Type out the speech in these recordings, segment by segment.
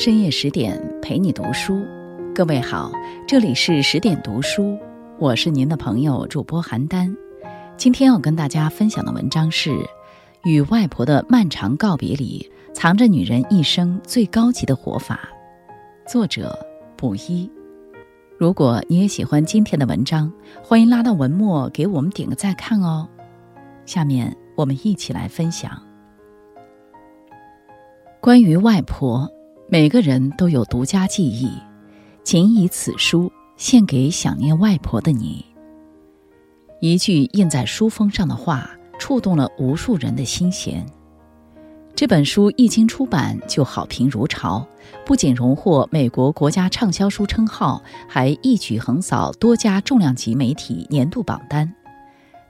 深夜十点陪你读书，各位好，这里是十点读书，我是您的朋友主播韩丹。今天要跟大家分享的文章是《与外婆的漫长告别里藏着女人一生最高级的活法》，作者卜一。如果你也喜欢今天的文章，欢迎拉到文末给我们点个再看哦。下面我们一起来分享关于外婆。每个人都有独家记忆，谨以此书献给想念外婆的你。一句印在书封上的话，触动了无数人的心弦。这本书一经出版就好评如潮，不仅荣获美国国家畅销书称号，还一举横扫多家重量级媒体年度榜单。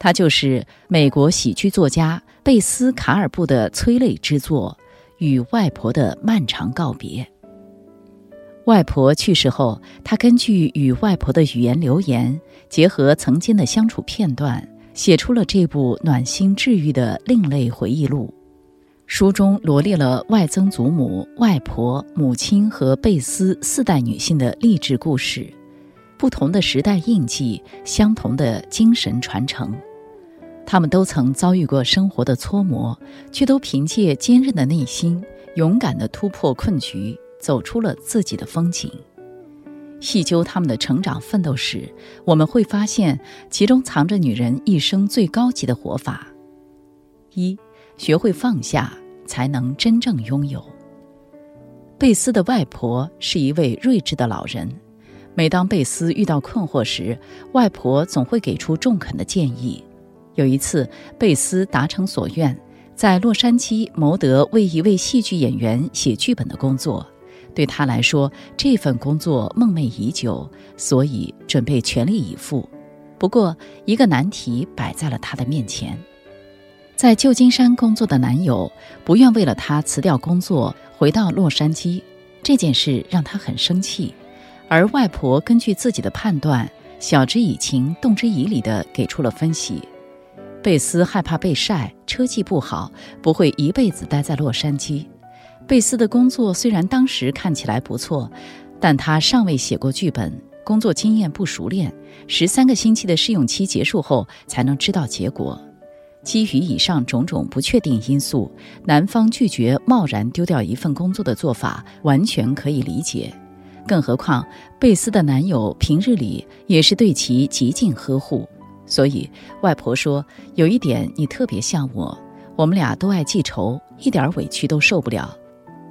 它就是美国喜剧作家贝斯·卡尔布的催泪之作。与外婆的漫长告别。外婆去世后，他根据与外婆的语言留言，结合曾经的相处片段，写出了这部暖心治愈的另类回忆录。书中罗列了外曾祖母、外婆、母亲和贝斯四代女性的励志故事，不同的时代印记，相同的精神传承。他们都曾遭遇过生活的搓磨，却都凭借坚韧的内心，勇敢地突破困局，走出了自己的风景。细究他们的成长奋斗史，我们会发现其中藏着女人一生最高级的活法：一，学会放下，才能真正拥有。贝斯的外婆是一位睿智的老人，每当贝斯遇到困惑时，外婆总会给出中肯的建议。有一次，贝斯达成所愿，在洛杉矶谋得为一位戏剧演员写剧本的工作。对他来说，这份工作梦寐已久，所以准备全力以赴。不过，一个难题摆在了他的面前：在旧金山工作的男友不愿为了他辞掉工作回到洛杉矶，这件事让他很生气。而外婆根据自己的判断，晓之以情，动之以理地给出了分析。贝斯害怕被晒，车技不好，不会一辈子待在洛杉矶。贝斯的工作虽然当时看起来不错，但他尚未写过剧本，工作经验不熟练。十三个星期的试用期结束后才能知道结果。基于以上种种不确定因素，男方拒绝贸然丢掉一份工作的做法完全可以理解。更何况贝斯的男友平日里也是对其极尽呵护。所以，外婆说有一点你特别像我，我们俩都爱记仇，一点委屈都受不了。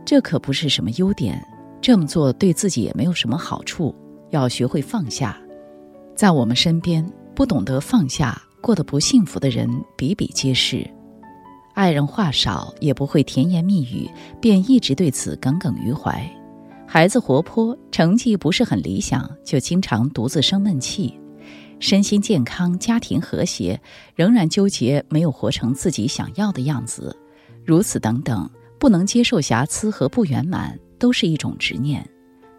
这可不是什么优点，这么做对自己也没有什么好处。要学会放下。在我们身边，不懂得放下、过得不幸福的人比比皆是。爱人话少，也不会甜言蜜语，便一直对此耿耿于怀。孩子活泼，成绩不是很理想，就经常独自生闷气。身心健康，家庭和谐，仍然纠结没有活成自己想要的样子，如此等等，不能接受瑕疵和不圆满，都是一种执念。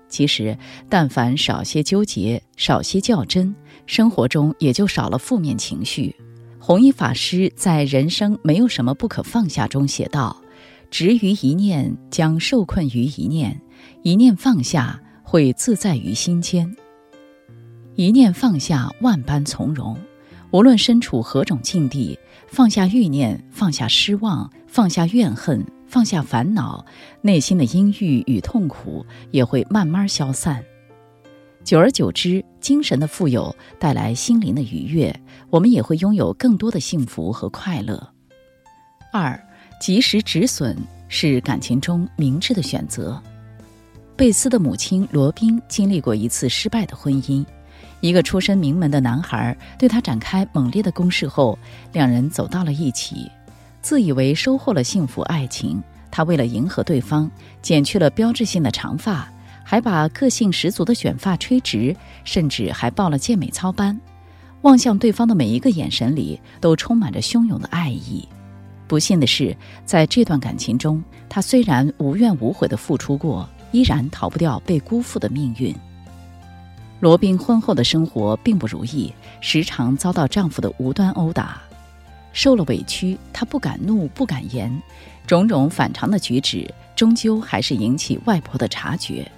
其实，但凡少些纠结，少些较真，生活中也就少了负面情绪。弘一法师在《人生没有什么不可放下》中写道：“执于一念，将受困于一念；一念放下，会自在于心间。”一念放下，万般从容。无论身处何种境地，放下欲念，放下失望，放下怨恨，放下烦恼，内心的阴郁与痛苦也会慢慢消散。久而久之，精神的富有带来心灵的愉悦，我们也会拥有更多的幸福和快乐。二，及时止损是感情中明智的选择。贝斯的母亲罗宾经历过一次失败的婚姻。一个出身名门的男孩对她展开猛烈的攻势后，两人走到了一起，自以为收获了幸福爱情。他为了迎合对方，剪去了标志性的长发，还把个性十足的卷发吹直，甚至还报了健美操班。望向对方的每一个眼神里，都充满着汹涌的爱意。不幸的是，在这段感情中，他虽然无怨无悔地付出过，依然逃不掉被辜负的命运。罗宾婚后的生活并不如意，时常遭到丈夫的无端殴打。受了委屈，她不敢怒，不敢言，种种反常的举止终究还是引起外婆的察觉。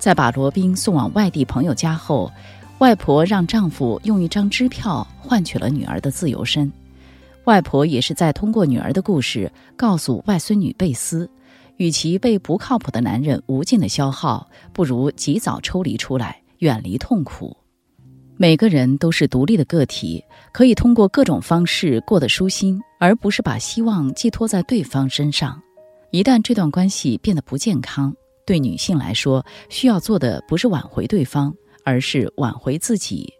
在把罗宾送往外地朋友家后，外婆让丈夫用一张支票换取了女儿的自由身。外婆也是在通过女儿的故事告诉外孙女贝斯，与其被不靠谱的男人无尽的消耗，不如及早抽离出来，远离痛苦。每个人都是独立的个体，可以通过各种方式过得舒心，而不是把希望寄托在对方身上。一旦这段关系变得不健康，对女性来说，需要做的不是挽回对方，而是挽回自己。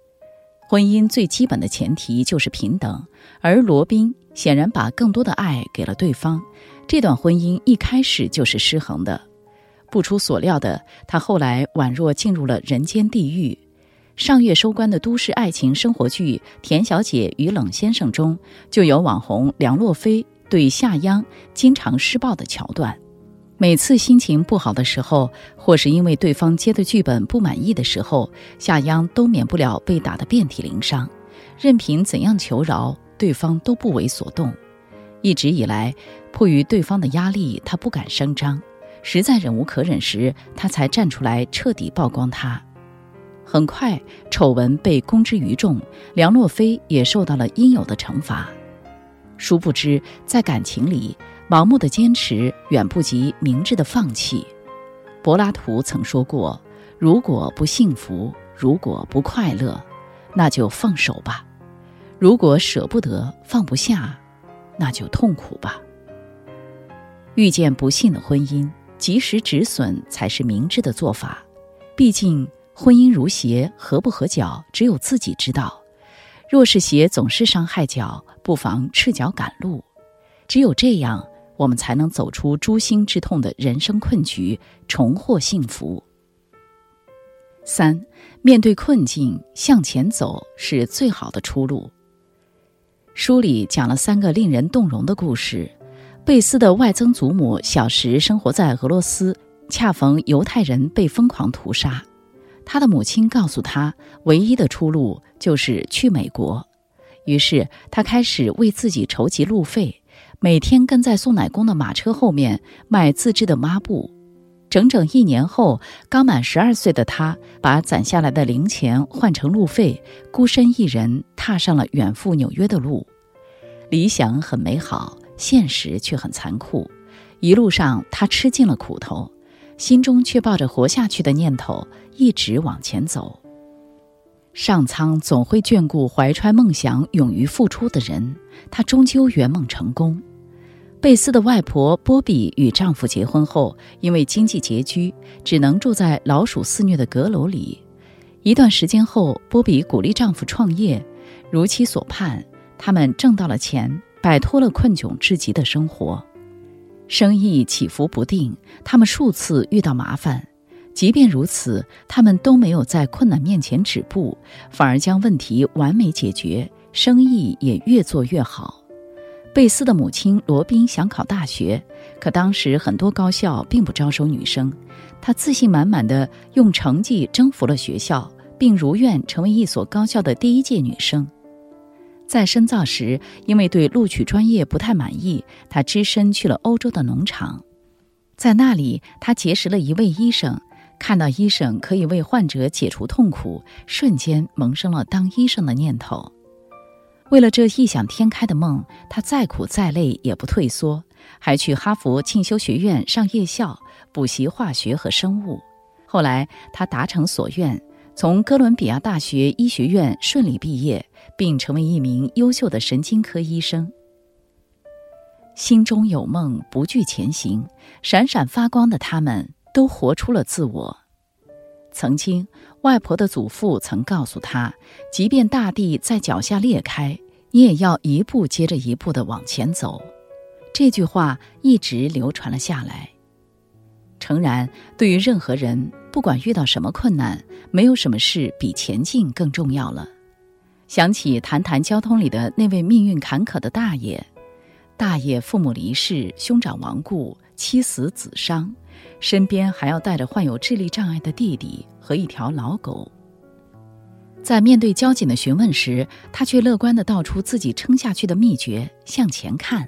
婚姻最基本的前提就是平等，而罗宾显然把更多的爱给了对方，这段婚姻一开始就是失衡的。不出所料的，他后来宛若进入了人间地狱。上月收官的都市爱情生活剧《田小姐与冷先生》中，就有网红梁洛菲对夏央经常施暴的桥段。每次心情不好的时候，或是因为对方接的剧本不满意的时候，夏央都免不了被打得遍体鳞伤。任凭怎样求饶，对方都不为所动。一直以来，迫于对方的压力，他不敢声张。实在忍无可忍时，他才站出来彻底曝光他。很快，丑闻被公之于众，梁洛菲也受到了应有的惩罚。殊不知，在感情里，盲目的坚持远不及明智的放弃。柏拉图曾说过：“如果不幸福，如果不快乐，那就放手吧；如果舍不得、放不下，那就痛苦吧。”遇见不幸的婚姻，及时止损才是明智的做法。毕竟，婚姻如鞋，合不合脚，只有自己知道。若是鞋总是伤害脚，不妨赤脚赶路。只有这样。我们才能走出诛心之痛的人生困局，重获幸福。三，面对困境向前走是最好的出路。书里讲了三个令人动容的故事。贝斯的外曾祖母小时生活在俄罗斯，恰逢犹太人被疯狂屠杀，他的母亲告诉他，唯一的出路就是去美国。于是他开始为自己筹集路费。每天跟在送奶工的马车后面卖自制的抹布，整整一年后，刚满十二岁的他把攒下来的零钱换成路费，孤身一人踏上了远赴纽约的路。理想很美好，现实却很残酷。一路上，他吃尽了苦头，心中却抱着活下去的念头，一直往前走。上苍总会眷顾怀揣梦想、勇于付出的人，他终究圆梦成功。贝斯的外婆波比与丈夫结婚后，因为经济拮据，只能住在老鼠肆虐的阁楼里。一段时间后，波比鼓励丈夫创业，如其所盼，他们挣到了钱，摆脱了困窘至极的生活。生意起伏不定，他们数次遇到麻烦。即便如此，他们都没有在困难面前止步，反而将问题完美解决，生意也越做越好。贝斯的母亲罗宾想考大学，可当时很多高校并不招收女生，她自信满满的用成绩征服了学校，并如愿成为一所高校的第一届女生。在深造时，因为对录取专业不太满意，他只身去了欧洲的农场，在那里，他结识了一位医生。看到医生可以为患者解除痛苦，瞬间萌生了当医生的念头。为了这异想天开的梦，他再苦再累也不退缩，还去哈佛进修学院上夜校补习化学和生物。后来他达成所愿，从哥伦比亚大学医学院顺利毕业，并成为一名优秀的神经科医生。心中有梦，不惧前行，闪闪发光的他们。都活出了自我。曾经，外婆的祖父曾告诉他：“即便大地在脚下裂开，你也要一步接着一步的往前走。”这句话一直流传了下来。诚然，对于任何人，不管遇到什么困难，没有什么事比前进更重要了。想起《谈谈交通》里的那位命运坎坷的大爷，大爷父母离世，兄长亡故，妻死子伤。身边还要带着患有智力障碍的弟弟和一条老狗。在面对交警的询问时，他却乐观地道出自己撑下去的秘诀：向前看。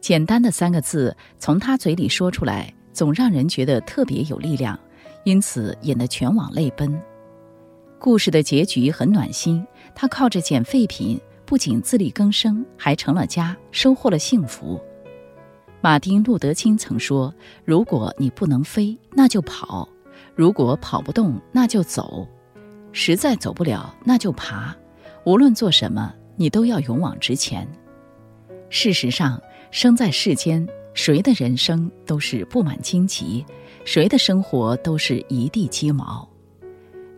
简单的三个字从他嘴里说出来，总让人觉得特别有力量，因此引得全网泪奔。故事的结局很暖心，他靠着捡废品，不仅自力更生，还成了家，收获了幸福。马丁·路德·金曾说：“如果你不能飞，那就跑；如果跑不动，那就走；实在走不了，那就爬。无论做什么，你都要勇往直前。”事实上，生在世间，谁的人生都是布满荆棘，谁的生活都是一地鸡毛。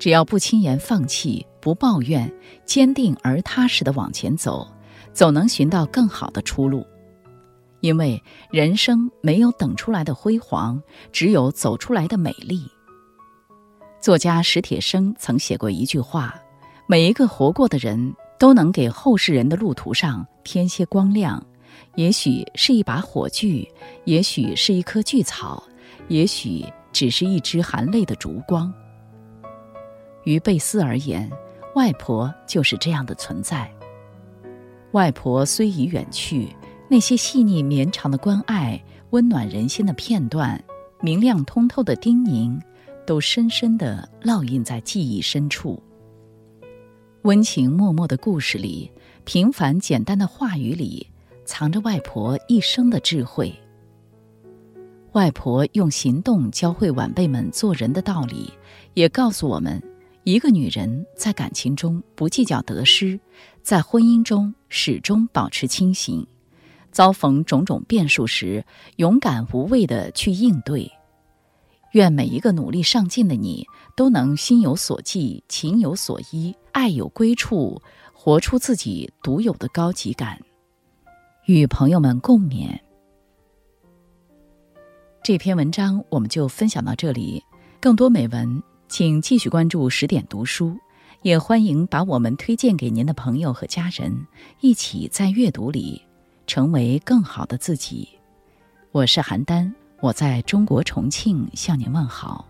只要不轻言放弃，不抱怨，坚定而踏实的往前走，总能寻到更好的出路。因为人生没有等出来的辉煌，只有走出来的美丽。作家史铁生曾写过一句话：“每一个活过的人都能给后世人的路途上添些光亮，也许是一把火炬，也许是一棵巨草，也许只是一支含泪的烛光。”于贝斯而言，外婆就是这样的存在。外婆虽已远去，那些细腻绵长的关爱、温暖人心的片段、明亮通透的叮咛，都深深地烙印在记忆深处。温情脉脉的故事里，平凡简单的话语里，藏着外婆一生的智慧。外婆用行动教会晚辈们做人的道理，也告诉我们。一个女人在感情中不计较得失，在婚姻中始终保持清醒，遭逢种种变数时，勇敢无畏地去应对。愿每一个努力上进的你，都能心有所寄，情有所依，爱有归处，活出自己独有的高级感。与朋友们共勉。这篇文章我们就分享到这里，更多美文。请继续关注十点读书，也欢迎把我们推荐给您的朋友和家人，一起在阅读里成为更好的自己。我是邯郸，我在中国重庆向您问好。